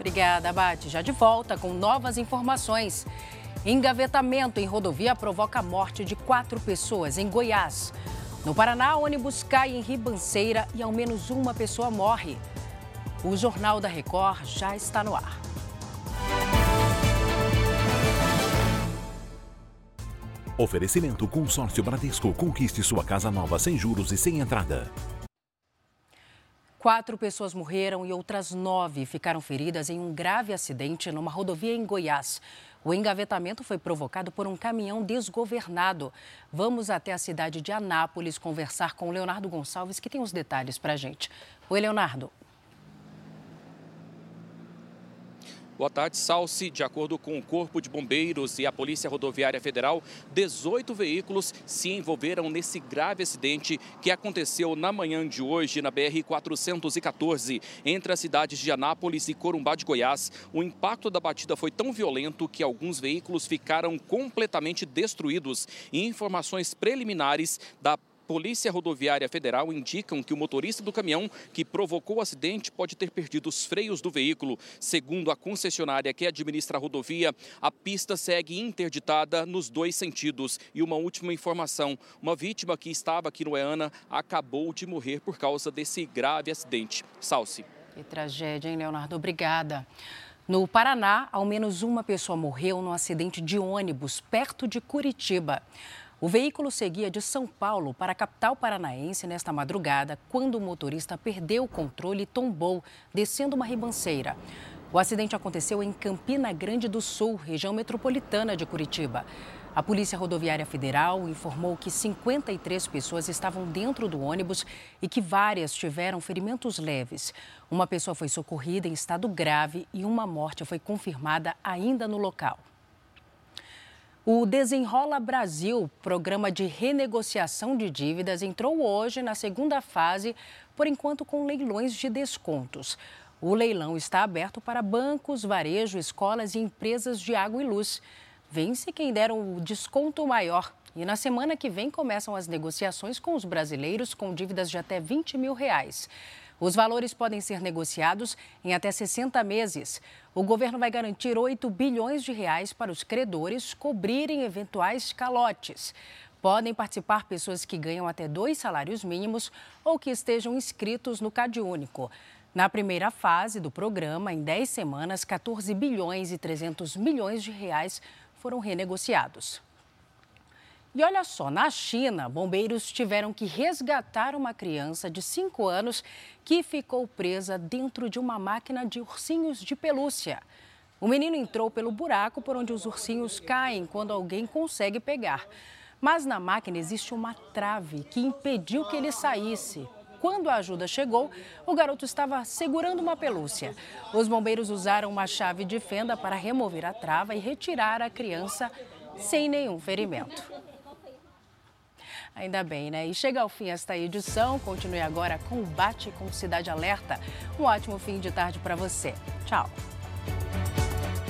Obrigada, Bate. Já de volta com novas informações. Engavetamento em rodovia provoca a morte de quatro pessoas em Goiás. No Paraná, ônibus cai em ribanceira e ao menos uma pessoa morre. O Jornal da Record já está no ar. Oferecimento Consórcio Bradesco. Conquiste sua casa nova sem juros e sem entrada. Quatro pessoas morreram e outras nove ficaram feridas em um grave acidente numa rodovia em Goiás. O engavetamento foi provocado por um caminhão desgovernado. Vamos até a cidade de Anápolis conversar com o Leonardo Gonçalves, que tem os detalhes para a gente. Oi, Leonardo. Boa tarde, Salsi. De acordo com o Corpo de Bombeiros e a Polícia Rodoviária Federal, 18 veículos se envolveram nesse grave acidente que aconteceu na manhã de hoje na BR-414, entre as cidades de Anápolis e Corumbá de Goiás. O impacto da batida foi tão violento que alguns veículos ficaram completamente destruídos. Informações preliminares da Polícia Rodoviária Federal indicam que o motorista do caminhão que provocou o acidente pode ter perdido os freios do veículo. Segundo a concessionária que administra a rodovia, a pista segue interditada nos dois sentidos. E uma última informação: uma vítima que estava aqui no EANA acabou de morrer por causa desse grave acidente. Salce. Que tragédia, hein, Leonardo? Obrigada. No Paraná, ao menos uma pessoa morreu num acidente de ônibus perto de Curitiba. O veículo seguia de São Paulo para a capital paranaense nesta madrugada, quando o motorista perdeu o controle e tombou, descendo uma ribanceira. O acidente aconteceu em Campina Grande do Sul, região metropolitana de Curitiba. A Polícia Rodoviária Federal informou que 53 pessoas estavam dentro do ônibus e que várias tiveram ferimentos leves. Uma pessoa foi socorrida em estado grave e uma morte foi confirmada ainda no local. O Desenrola Brasil, programa de renegociação de dívidas, entrou hoje na segunda fase, por enquanto com leilões de descontos. O leilão está aberto para bancos, varejo, escolas e empresas de água e luz. Vence quem der o desconto maior. E na semana que vem começam as negociações com os brasileiros com dívidas de até 20 mil reais. Os valores podem ser negociados em até 60 meses. O governo vai garantir 8 bilhões de reais para os credores cobrirem eventuais calotes. Podem participar pessoas que ganham até dois salários mínimos ou que estejam inscritos no CadÚnico. Na primeira fase do programa, em 10 semanas, 14 bilhões e 300 milhões de reais foram renegociados. E olha só, na China, bombeiros tiveram que resgatar uma criança de 5 anos que ficou presa dentro de uma máquina de ursinhos de pelúcia. O menino entrou pelo buraco por onde os ursinhos caem quando alguém consegue pegar. Mas na máquina existe uma trave que impediu que ele saísse. Quando a ajuda chegou, o garoto estava segurando uma pelúcia. Os bombeiros usaram uma chave de fenda para remover a trava e retirar a criança sem nenhum ferimento. Ainda bem, né? E chega ao fim esta edição. Continue agora com o Bate com Cidade Alerta. Um ótimo fim de tarde para você. Tchau.